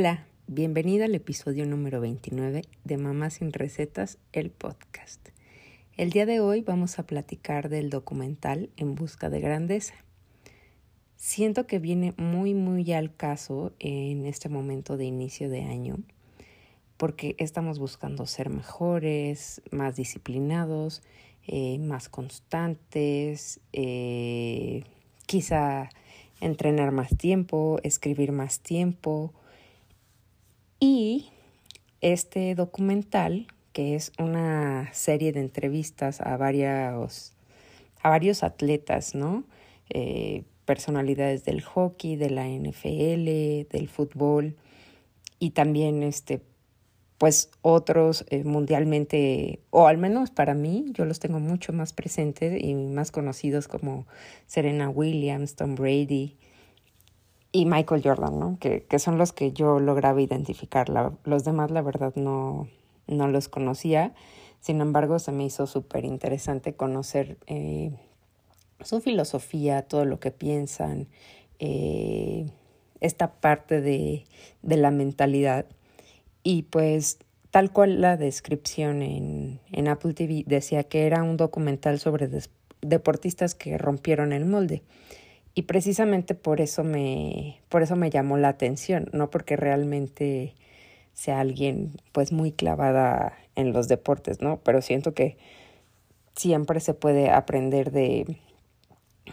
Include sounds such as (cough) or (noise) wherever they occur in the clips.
Hola, bienvenida al episodio número 29 de Mamá sin Recetas, el podcast. El día de hoy vamos a platicar del documental En Busca de Grandeza. Siento que viene muy, muy al caso en este momento de inicio de año, porque estamos buscando ser mejores, más disciplinados, eh, más constantes, eh, quizá entrenar más tiempo, escribir más tiempo. Y este documental, que es una serie de entrevistas a varios, a varios atletas, ¿no? Eh, personalidades del hockey, de la NFL, del fútbol y también este pues otros eh, mundialmente, o al menos para mí, yo los tengo mucho más presentes y más conocidos como Serena Williams, Tom Brady y Michael Jordan, ¿no? Que, que son los que yo lograba identificar. los demás, la verdad, no, no los conocía. Sin embargo, se me hizo súper interesante conocer eh, su filosofía, todo lo que piensan, eh, esta parte de, de la mentalidad y pues tal cual la descripción en, en Apple TV decía que era un documental sobre deportistas que rompieron el molde. Y precisamente por eso me, por eso me llamó la atención, no porque realmente sea alguien pues muy clavada en los deportes, ¿no? Pero siento que siempre se puede aprender de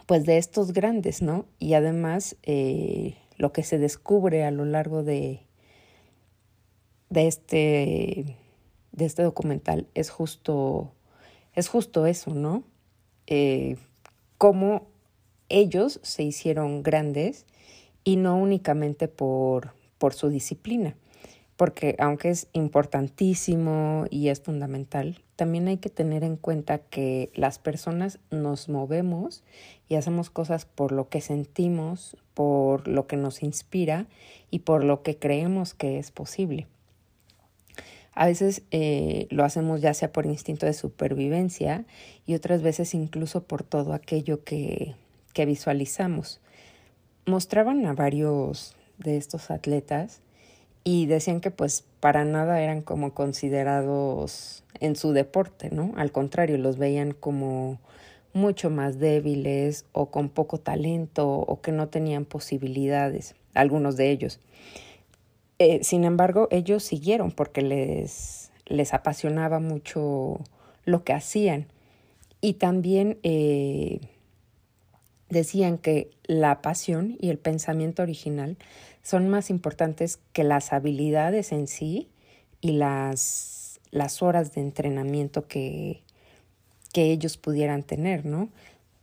pues de estos grandes, ¿no? Y además eh, lo que se descubre a lo largo de, de este, de este documental es justo, es justo eso, ¿no? Eh, cómo ellos se hicieron grandes y no únicamente por, por su disciplina, porque aunque es importantísimo y es fundamental, también hay que tener en cuenta que las personas nos movemos y hacemos cosas por lo que sentimos, por lo que nos inspira y por lo que creemos que es posible. A veces eh, lo hacemos ya sea por instinto de supervivencia y otras veces incluso por todo aquello que, que visualizamos. Mostraban a varios de estos atletas y decían que pues para nada eran como considerados en su deporte, ¿no? Al contrario, los veían como mucho más débiles o con poco talento o que no tenían posibilidades, algunos de ellos. Eh, sin embargo, ellos siguieron porque les, les apasionaba mucho lo que hacían. Y también eh, decían que la pasión y el pensamiento original son más importantes que las habilidades en sí y las, las horas de entrenamiento que, que ellos pudieran tener, ¿no?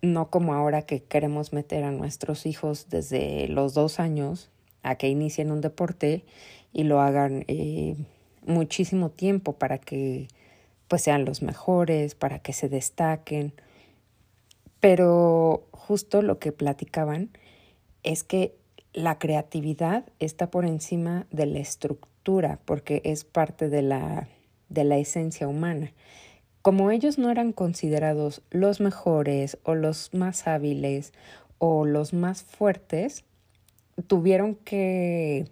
No como ahora que queremos meter a nuestros hijos desde los dos años a que inicien un deporte y lo hagan eh, muchísimo tiempo para que pues sean los mejores, para que se destaquen. Pero justo lo que platicaban es que la creatividad está por encima de la estructura porque es parte de la, de la esencia humana. Como ellos no eran considerados los mejores o los más hábiles o los más fuertes, tuvieron que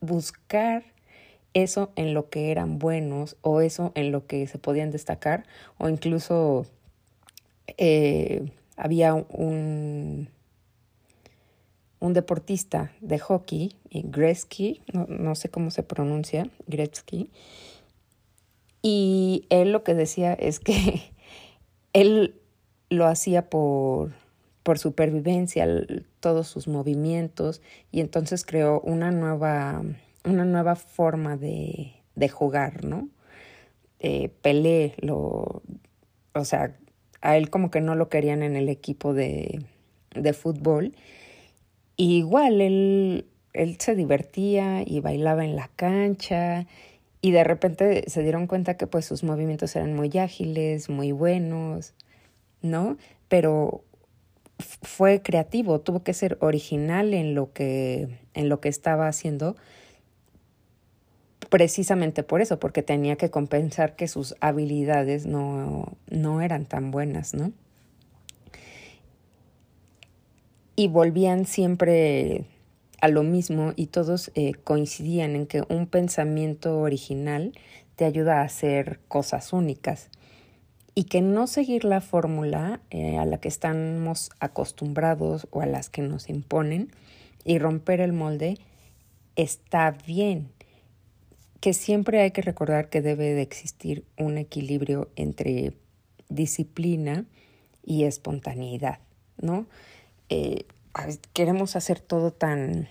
buscar eso en lo que eran buenos o eso en lo que se podían destacar o incluso eh, había un, un deportista de hockey, Gretzky, no, no sé cómo se pronuncia, Gretzky, y él lo que decía es que (laughs) él lo hacía por por supervivencia, todos sus movimientos, y entonces creó una nueva, una nueva forma de, de jugar, ¿no? Eh, Pelé lo, o sea, a él como que no lo querían en el equipo de, de fútbol. igual él, él se divertía y bailaba en la cancha y de repente se dieron cuenta que pues sus movimientos eran muy ágiles, muy buenos, ¿no? Pero fue creativo, tuvo que ser original en lo que, en lo que estaba haciendo, precisamente por eso, porque tenía que compensar que sus habilidades no, no eran tan buenas, ¿no? Y volvían siempre a lo mismo y todos eh, coincidían en que un pensamiento original te ayuda a hacer cosas únicas y que no seguir la fórmula eh, a la que estamos acostumbrados o a las que nos imponen y romper el molde está bien, que siempre hay que recordar que debe de existir un equilibrio entre disciplina y espontaneidad, ¿no? Eh, queremos hacer todo tan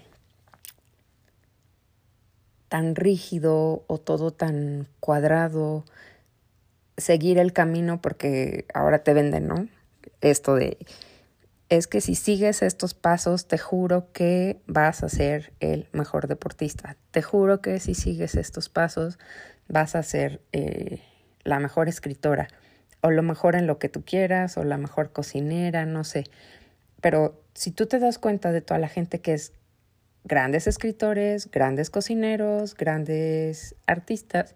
tan rígido o todo tan cuadrado, seguir el camino porque ahora te venden, ¿no? Esto de, es que si sigues estos pasos, te juro que vas a ser el mejor deportista. Te juro que si sigues estos pasos, vas a ser eh, la mejor escritora o lo mejor en lo que tú quieras o la mejor cocinera, no sé. Pero si tú te das cuenta de toda la gente que es grandes escritores, grandes cocineros, grandes artistas,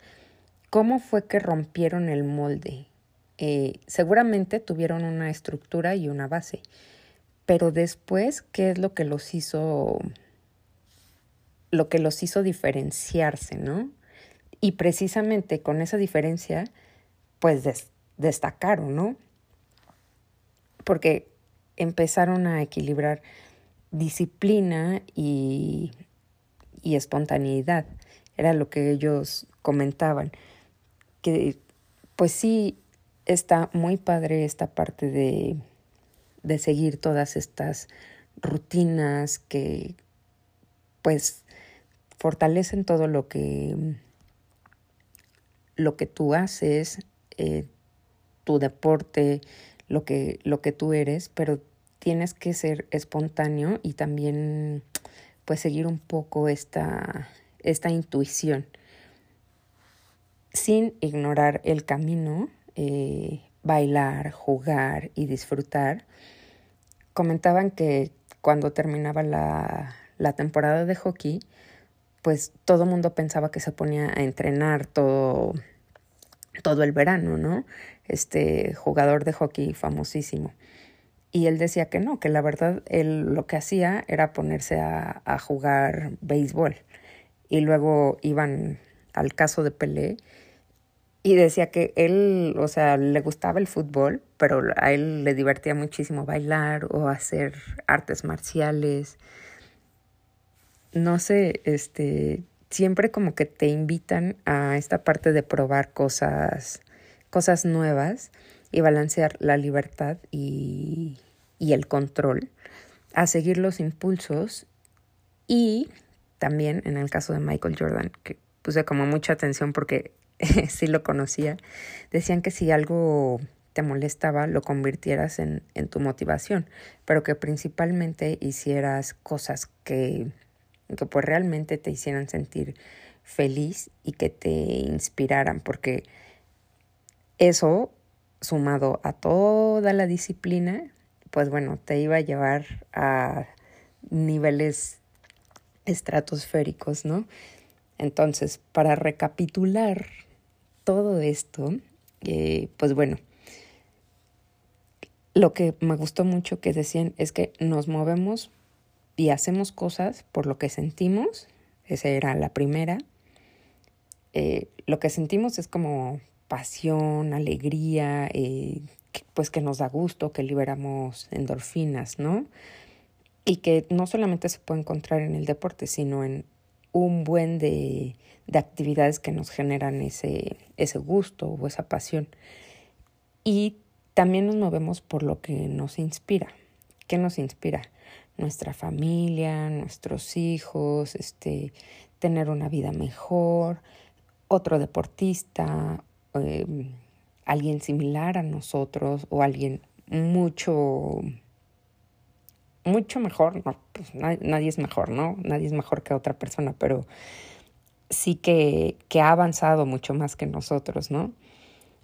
¿cómo fue que rompieron el molde? Eh, seguramente tuvieron una estructura y una base, pero después, ¿qué es lo que los hizo, lo que los hizo diferenciarse, no? Y precisamente con esa diferencia, pues destacaron, ¿no? Porque empezaron a equilibrar disciplina y, y espontaneidad. Era lo que ellos comentaban. Que pues sí está muy padre esta parte de, de seguir todas estas rutinas que pues fortalecen todo lo que lo que tú haces, eh, tu deporte, lo que, lo que tú eres, pero tienes que ser espontáneo y también pues seguir un poco esta, esta intuición. Sin ignorar el camino, eh, bailar, jugar y disfrutar. Comentaban que cuando terminaba la, la temporada de hockey, pues todo mundo pensaba que se ponía a entrenar todo, todo el verano, ¿no? Este jugador de hockey famosísimo. Y él decía que no, que la verdad él lo que hacía era ponerse a, a jugar béisbol. Y luego iban al caso de Pelé y decía que él, o sea, le gustaba el fútbol, pero a él le divertía muchísimo bailar o hacer artes marciales. No sé, este, siempre como que te invitan a esta parte de probar cosas, cosas nuevas y balancear la libertad y, y el control, a seguir los impulsos y también en el caso de Michael Jordan, que puse como mucha atención porque (laughs) sí lo conocía, decían que si algo te molestaba, lo convirtieras en, en tu motivación, pero que principalmente hicieras cosas que, que pues realmente te hicieran sentir feliz y que te inspiraran, porque eso, sumado a toda la disciplina, pues bueno, te iba a llevar a niveles estratosféricos, ¿no? Entonces, para recapitular todo esto, eh, pues bueno, lo que me gustó mucho que decían es que nos movemos y hacemos cosas por lo que sentimos, esa era la primera. Eh, lo que sentimos es como pasión, alegría, eh, pues que nos da gusto, que liberamos endorfinas, ¿no? Y que no solamente se puede encontrar en el deporte, sino en un buen de, de actividades que nos generan ese, ese gusto o esa pasión. Y también nos movemos por lo que nos inspira. ¿Qué nos inspira? Nuestra familia, nuestros hijos, este, tener una vida mejor, otro deportista, eh, alguien similar a nosotros o alguien mucho mucho mejor, no, pues nadie, es mejor, ¿no? Nadie es mejor que otra persona, pero sí que, que ha avanzado mucho más que nosotros, ¿no?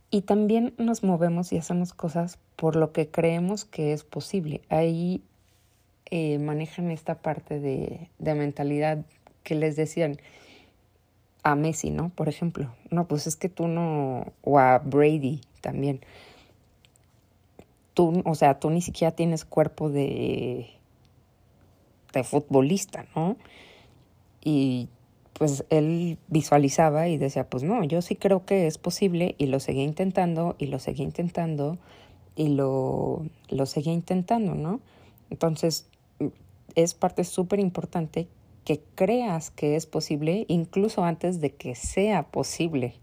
Y también nos movemos y hacemos cosas por lo que creemos que es posible. Ahí eh, manejan esta parte de, de mentalidad que les decían, a Messi, ¿no? Por ejemplo. No, pues es que tú no, o a Brady también. Tú, o sea, tú ni siquiera tienes cuerpo de, de futbolista, ¿no? Y pues él visualizaba y decía, pues no, yo sí creo que es posible y lo seguía intentando y lo seguía intentando y lo, lo seguía intentando, ¿no? Entonces, es parte súper importante que creas que es posible incluso antes de que sea posible,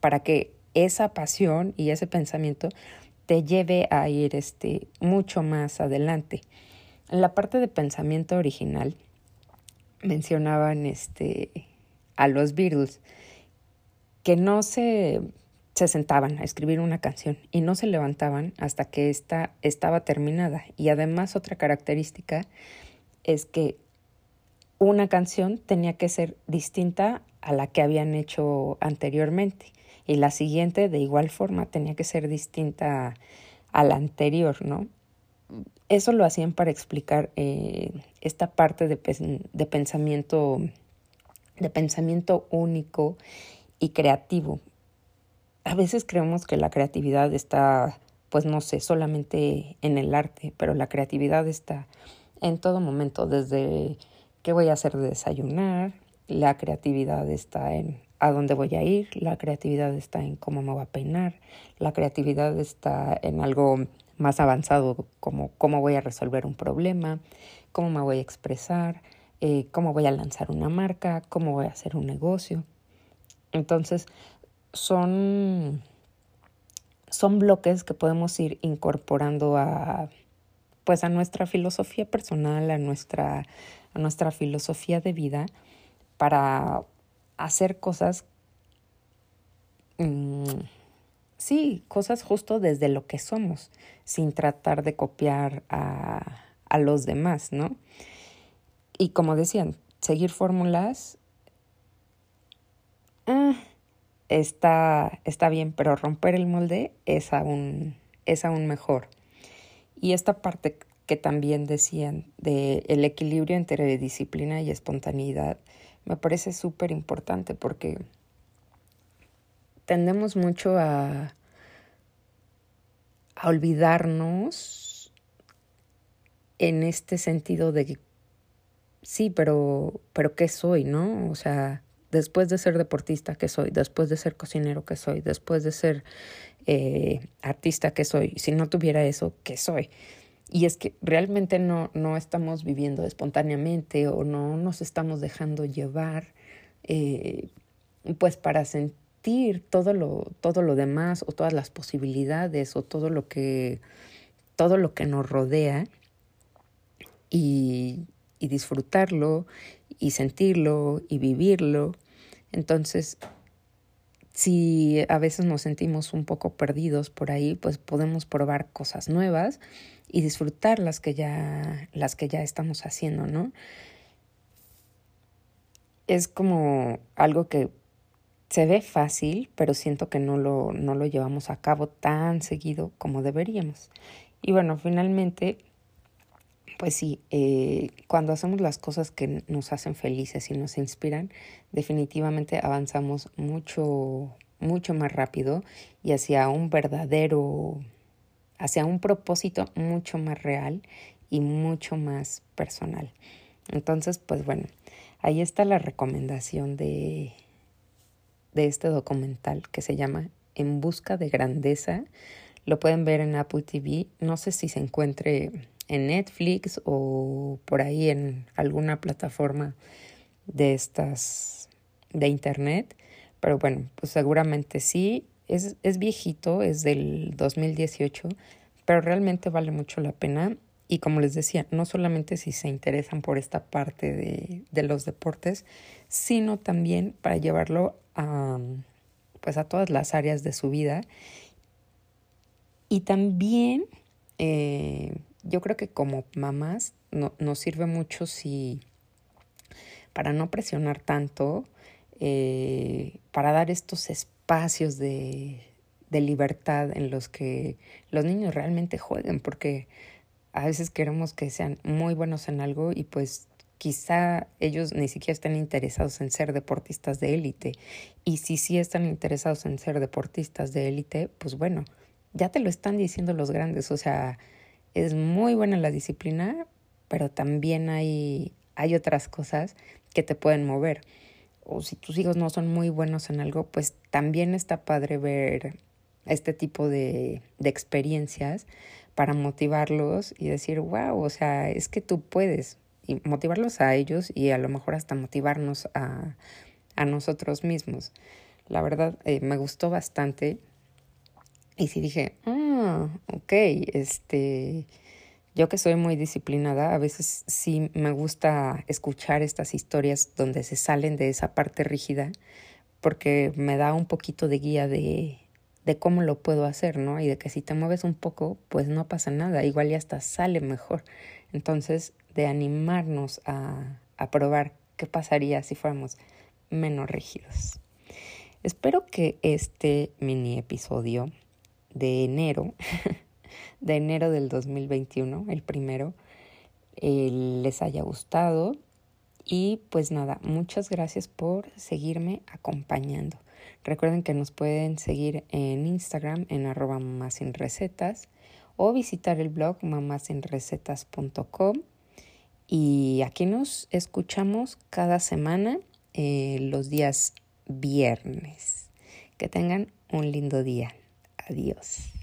para que esa pasión y ese pensamiento te lleve a ir este, mucho más adelante. En la parte de pensamiento original mencionaban este, a los Beatles que no se, se sentaban a escribir una canción y no se levantaban hasta que esta estaba terminada. Y además otra característica es que una canción tenía que ser distinta a la que habían hecho anteriormente y la siguiente de igual forma tenía que ser distinta a la anterior, ¿no? Eso lo hacían para explicar eh, esta parte de, de, pensamiento, de pensamiento único y creativo. A veces creemos que la creatividad está, pues no sé, solamente en el arte, pero la creatividad está en todo momento, desde qué voy a hacer de desayunar, la creatividad está en a dónde voy a ir, la creatividad está en cómo me voy a peinar, la creatividad está en algo más avanzado como cómo voy a resolver un problema, cómo me voy a expresar, eh, cómo voy a lanzar una marca, cómo voy a hacer un negocio. Entonces, son, son bloques que podemos ir incorporando a, pues a nuestra filosofía personal, a nuestra, a nuestra filosofía de vida para hacer cosas mm, sí, cosas justo desde lo que somos, sin tratar de copiar a, a los demás, ¿no? Y como decían, seguir fórmulas ah, está, está bien, pero romper el molde es aún, es aún mejor. Y esta parte que también decían de el equilibrio entre disciplina y espontaneidad me parece súper importante porque tendemos mucho a, a olvidarnos en este sentido de sí, pero, pero ¿qué soy, no? O sea, después de ser deportista, ¿qué soy? Después de ser cocinero, ¿qué soy? Después de ser eh, artista, ¿qué soy? Si no tuviera eso, ¿qué soy? Y es que realmente no, no estamos viviendo espontáneamente o no nos estamos dejando llevar, eh, pues para sentir todo lo, todo lo demás o todas las posibilidades o todo lo que, todo lo que nos rodea y, y disfrutarlo y sentirlo y vivirlo. Entonces, si a veces nos sentimos un poco perdidos por ahí, pues podemos probar cosas nuevas y disfrutar las que ya, las que ya estamos haciendo, ¿no? Es como algo que se ve fácil, pero siento que no lo, no lo llevamos a cabo tan seguido como deberíamos. Y bueno, finalmente, pues sí, eh, cuando hacemos las cosas que nos hacen felices y nos inspiran, definitivamente avanzamos mucho, mucho más rápido y hacia un verdadero, hacia un propósito mucho más real y mucho más personal. Entonces, pues bueno, ahí está la recomendación de, de este documental que se llama En Busca de Grandeza. Lo pueden ver en Apple TV. No sé si se encuentre en Netflix o por ahí en alguna plataforma de estas de internet. Pero bueno, pues seguramente sí. Es, es viejito, es del 2018, pero realmente vale mucho la pena. Y como les decía, no solamente si se interesan por esta parte de, de los deportes, sino también para llevarlo a, pues a todas las áreas de su vida. Y también eh, yo creo que como mamás no, nos sirve mucho si para no presionar tanto, eh, para dar estos espacios de, de libertad en los que los niños realmente jueguen, porque a veces queremos que sean muy buenos en algo y pues quizá ellos ni siquiera estén interesados en ser deportistas de élite. Y si sí están interesados en ser deportistas de élite, pues bueno, ya te lo están diciendo los grandes. O sea, es muy buena la disciplina, pero también hay, hay otras cosas que te pueden mover. O si tus hijos no son muy buenos en algo, pues también está padre ver este tipo de, de experiencias para motivarlos y decir, wow, o sea, es que tú puedes, y motivarlos a ellos y a lo mejor hasta motivarnos a, a nosotros mismos. La verdad, eh, me gustó bastante. Y sí dije, ah, ok, este, yo que soy muy disciplinada, a veces sí me gusta escuchar estas historias donde se salen de esa parte rígida, porque me da un poquito de guía de, de cómo lo puedo hacer, ¿no? Y de que si te mueves un poco, pues no pasa nada, igual ya hasta sale mejor. Entonces, de animarnos a, a probar qué pasaría si fuéramos menos rígidos. Espero que este mini episodio de enero, (laughs) de enero del 2021, el primero, eh, les haya gustado. Y pues nada, muchas gracias por seguirme acompañando. Recuerden que nos pueden seguir en Instagram en arroba recetas o visitar el blog mamasinrecetas.com. Y aquí nos escuchamos cada semana eh, los días viernes. Que tengan un lindo día. Adiós.